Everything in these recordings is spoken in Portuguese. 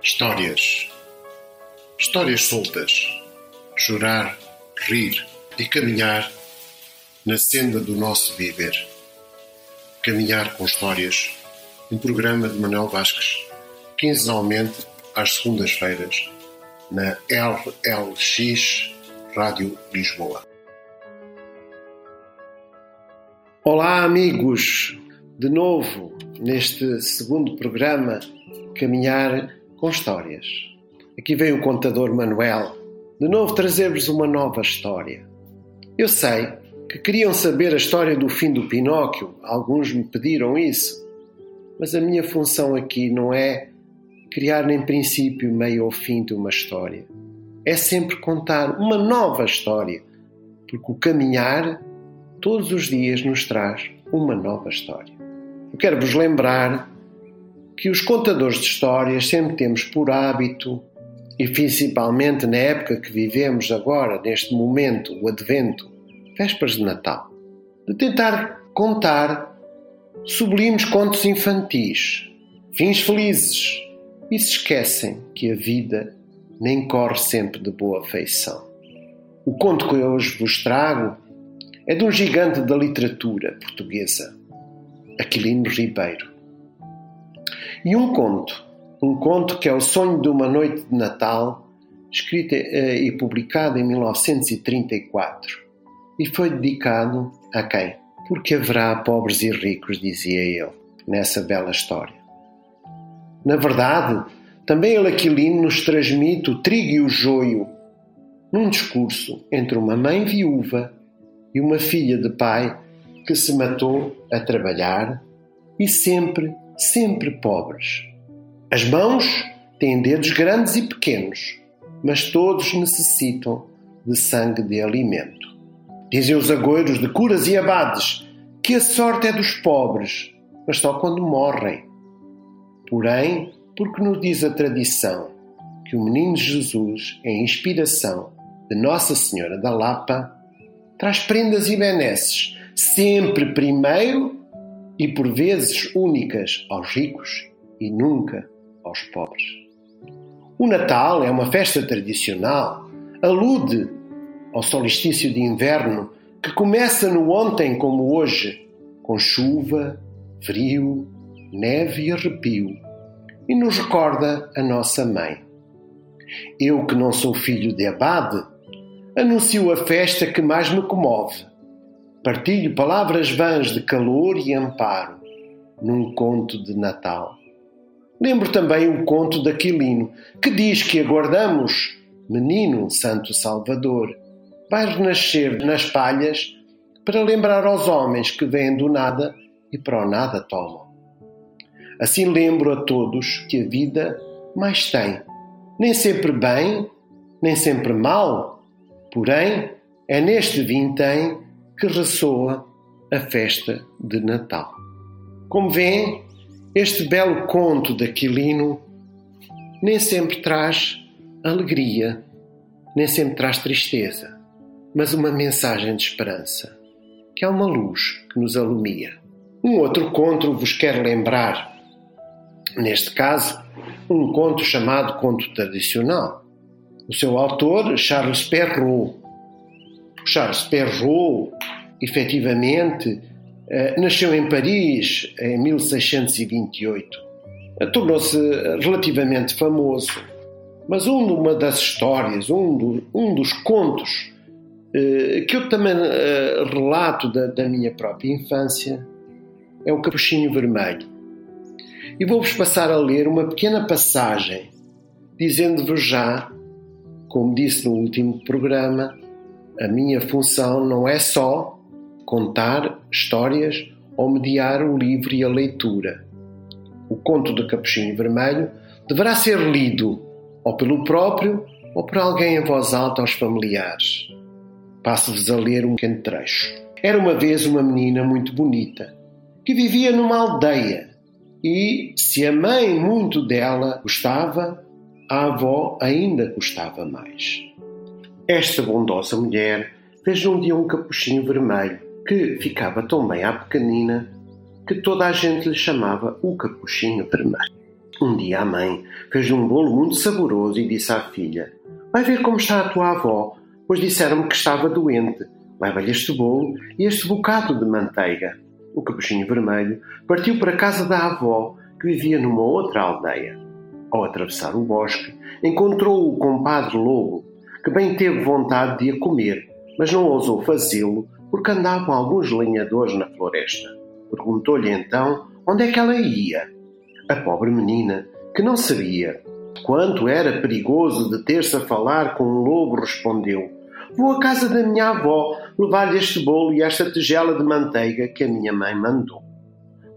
Histórias. Histórias soltas. Chorar, rir e caminhar na senda do nosso viver. Caminhar com histórias. Um programa de Manuel Vasques, quinzenalmente às segundas-feiras, na LLX Rádio Lisboa. Olá, amigos! De novo, neste segundo programa, Caminhar com Histórias. Aqui vem o contador Manuel, de novo trazer-vos uma nova história. Eu sei que queriam saber a história do fim do Pinóquio, alguns me pediram isso, mas a minha função aqui não é criar nem princípio, meio ou fim de uma história. É sempre contar uma nova história, porque o caminhar todos os dias nos traz uma nova história. Eu quero vos lembrar que os contadores de histórias sempre temos por hábito, e principalmente na época que vivemos agora, neste momento, o Advento, vésperas de Natal, de tentar contar sublimes contos infantis, fins felizes, e se esquecem que a vida nem corre sempre de boa feição. O conto que eu hoje vos trago é de um gigante da literatura portuguesa, Aquilino Ribeiro. E um conto, um conto que é o sonho de uma noite de Natal, escrito eh, e publicado em 1934, e foi dedicado a quem? Porque haverá pobres e ricos, dizia ele, nessa bela história. Na verdade, também ele Aquilino nos transmite o trigo e o joio num discurso entre uma mãe viúva e uma filha de pai que se matou a trabalhar e sempre, sempre pobres. As mãos têm dedos grandes e pequenos, mas todos necessitam de sangue de alimento. Dizem os agoiros de curas e abades que a sorte é dos pobres, mas só quando morrem. Porém, porque nos diz a tradição que o menino Jesus é inspiração de Nossa Senhora da Lapa, traz prendas e benesses, sempre primeiro e por vezes únicas aos ricos e nunca aos pobres. O Natal é uma festa tradicional, alude ao solstício de inverno que começa no ontem como hoje, com chuva, frio, neve e arrepio, e nos recorda a nossa mãe. Eu, que não sou filho de abade, anuncio a festa que mais me comove Partilho palavras vãs de calor e amparo num conto de Natal. Lembro também o conto de Aquilino, que diz que aguardamos, menino Santo Salvador, vai renascer nas palhas para lembrar aos homens que vêm do nada e para o nada tomam. Assim lembro a todos que a vida mais tem, nem sempre bem, nem sempre mal, porém é neste vintém que ressoa a festa de Natal. Como vêem, este belo conto de Aquilino nem sempre traz alegria, nem sempre traz tristeza, mas uma mensagem de esperança, que é uma luz que nos alumia. Um outro conto vos quero lembrar, neste caso, um conto chamado Conto Tradicional. O seu autor, Charles Perrault. Charles Perrault efetivamente, eh, nasceu em Paris em 1628. Tornou-se relativamente famoso, mas uma das histórias, um, do, um dos contos eh, que eu também eh, relato da, da minha própria infância é o Capuchinho Vermelho. E vou-vos passar a ler uma pequena passagem, dizendo-vos já, como disse no último programa, a minha função não é só contar histórias ou mediar o livro e a leitura. O conto de Capuchinho Vermelho deverá ser lido ou pelo próprio ou por alguém em voz alta aos familiares. Passo-vos a ler um pequeno trecho. Era uma vez uma menina muito bonita que vivia numa aldeia e, se a mãe muito dela gostava, a avó ainda gostava mais. Esta bondosa mulher fez um dia um capuchinho vermelho que ficava tão bem à pequenina que toda a gente lhe chamava o Capuchinho Vermelho. Um dia a mãe fez-lhe um bolo muito saboroso e disse à filha: Vai ver como está a tua avó, pois disseram-me que estava doente. Leva-lhe este bolo e este bocado de manteiga. O capuchinho vermelho partiu para a casa da avó, que vivia numa outra aldeia. Ao atravessar o bosque, encontrou o compadre lobo, que bem teve vontade de a comer, mas não ousou fazê-lo porque andavam alguns lenhadores na floresta. Perguntou-lhe então onde é que ela ia. A pobre menina, que não sabia quanto era perigoso deter-se a falar com um lobo, respondeu: Vou à casa da minha avó levar-lhe este bolo e esta tigela de manteiga que a minha mãe mandou.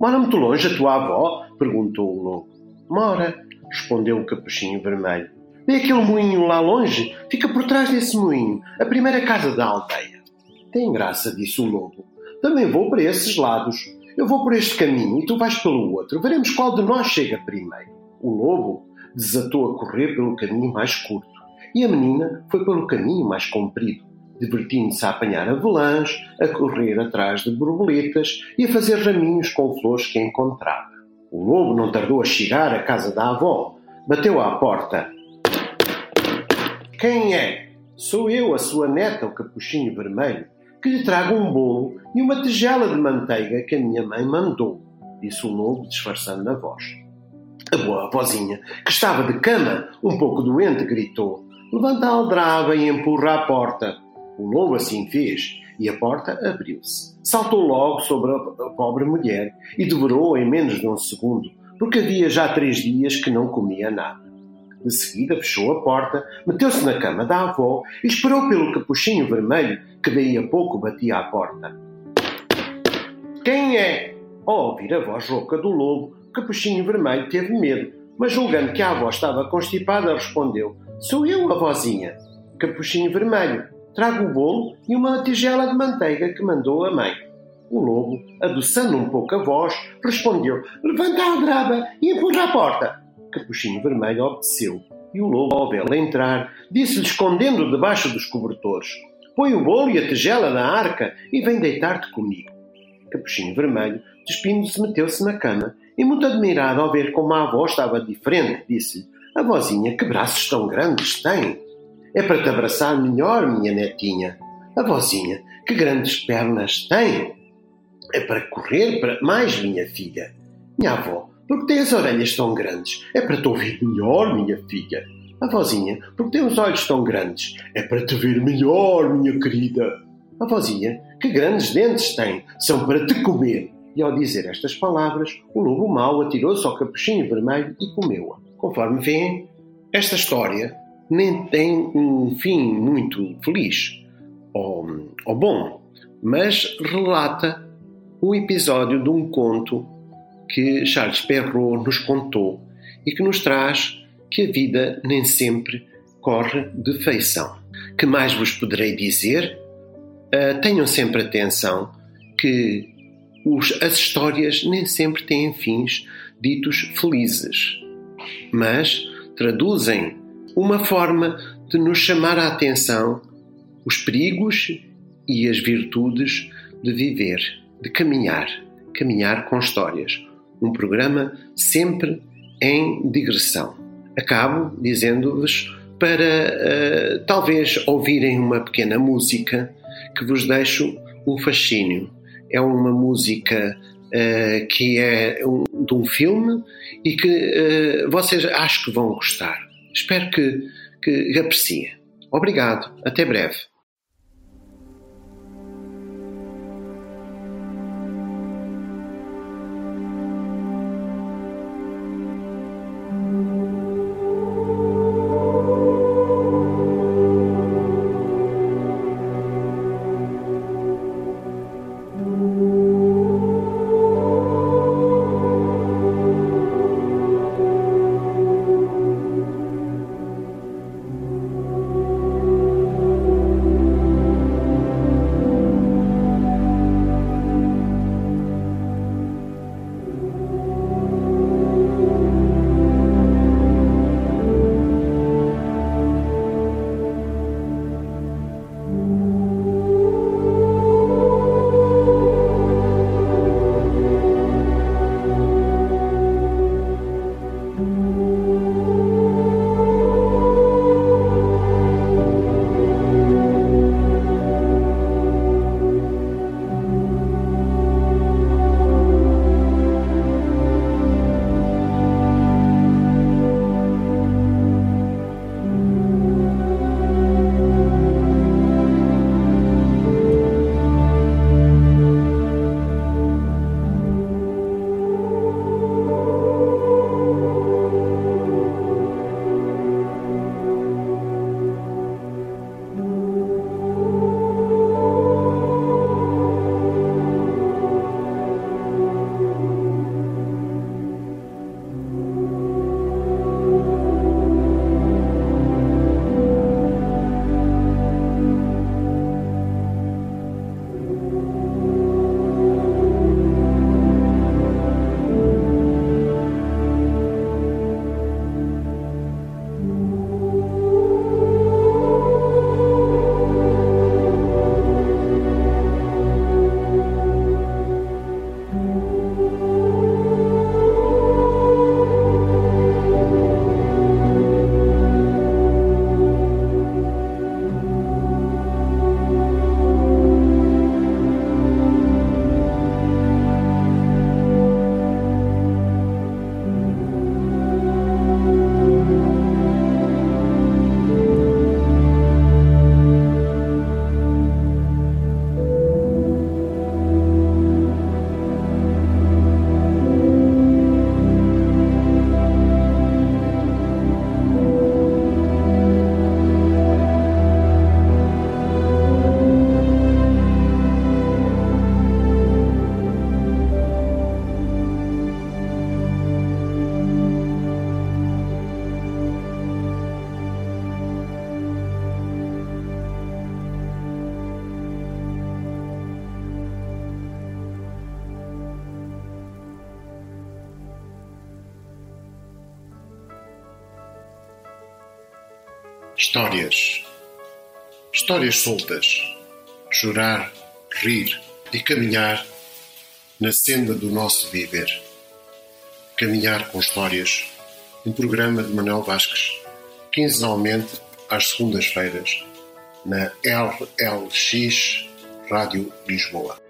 Mora muito longe a tua avó? perguntou o lobo. Mora, respondeu o capuchinho vermelho. Vê aquele moinho lá longe? Fica por trás desse moinho, a primeira casa da aldeia. Tem graça, disse o lobo. Também vou para esses lados. Eu vou por este caminho e tu vais pelo outro. Veremos qual de nós chega primeiro. O lobo desatou a correr pelo caminho mais curto e a menina foi pelo caminho mais comprido, divertindo-se a apanhar avelãs, a correr atrás de borboletas e a fazer raminhos com flores que encontrava. O lobo não tardou a chegar à casa da avó. Bateu à porta. Quem é? Sou eu, a sua neta, o capuchinho vermelho que lhe trago um bolo e uma tigela de manteiga que a minha mãe mandou, disse o lobo, disfarçando a voz. A boa avózinha, que estava de cama, um pouco doente, gritou: Levanta a aldraba e empurra a porta. O lobo assim fez, e a porta abriu-se. Saltou logo sobre a pobre mulher e devorou em menos de um segundo, porque havia já três dias que não comia nada. De seguida fechou a porta, meteu-se na cama da avó e esperou pelo capuchinho vermelho que daí a pouco batia à porta. Quem é? Ao ouvir a voz rouca do lobo, capuchinho vermelho teve medo, mas julgando que a avó estava constipada, respondeu: Sou eu, avózinha. Capuchinho vermelho, trago o bolo e uma tigela de manteiga que mandou a mãe. O lobo, adoçando um pouco a voz, respondeu: Levanta a aldraba e empurra a porta. Capuchinho Vermelho obedeceu, e o lobo, ao vê-la entrar, disse-lhe escondendo debaixo dos cobertores: Põe o bolo e a tigela na arca e vem deitar-te comigo. Capuchinho Vermelho, despindo-se, meteu-se na cama e, muito admirado ao ver como a avó estava diferente, disse-lhe: Avózinha, que braços tão grandes tem! É para te abraçar melhor, minha netinha. Avózinha, que grandes pernas tem! É para correr para mais, minha filha. Minha avó, porque tem as orelhas tão grandes? É para te ouvir melhor, minha filha. A vozinha, porque tem os olhos tão grandes? É para te ver melhor, minha querida. A vozinha, que grandes dentes tem? São para te comer. E ao dizer estas palavras, o lobo mau atirou-se ao capuchinho vermelho e comeu-a. Conforme vêem, esta história nem tem um fim muito feliz ou, ou bom, mas relata um episódio de um conto que Charles Perrault nos contou e que nos traz que a vida nem sempre corre de feição. Que mais vos poderei dizer? Uh, tenham sempre atenção que os, as histórias nem sempre têm fins ditos felizes, mas traduzem uma forma de nos chamar a atenção os perigos e as virtudes de viver, de caminhar, caminhar com histórias um programa sempre em digressão. Acabo dizendo-vos para uh, talvez ouvirem uma pequena música que vos deixo um fascínio. É uma música uh, que é um, de um filme e que uh, vocês acho que vão gostar. Espero que, que apreciem. Obrigado. Até breve. Histórias. Histórias soltas. Chorar, rir e caminhar na senda do nosso viver. Caminhar com Histórias, um programa de Manuel Vasques, quinzenalmente às segundas-feiras, na LLX Rádio Lisboa.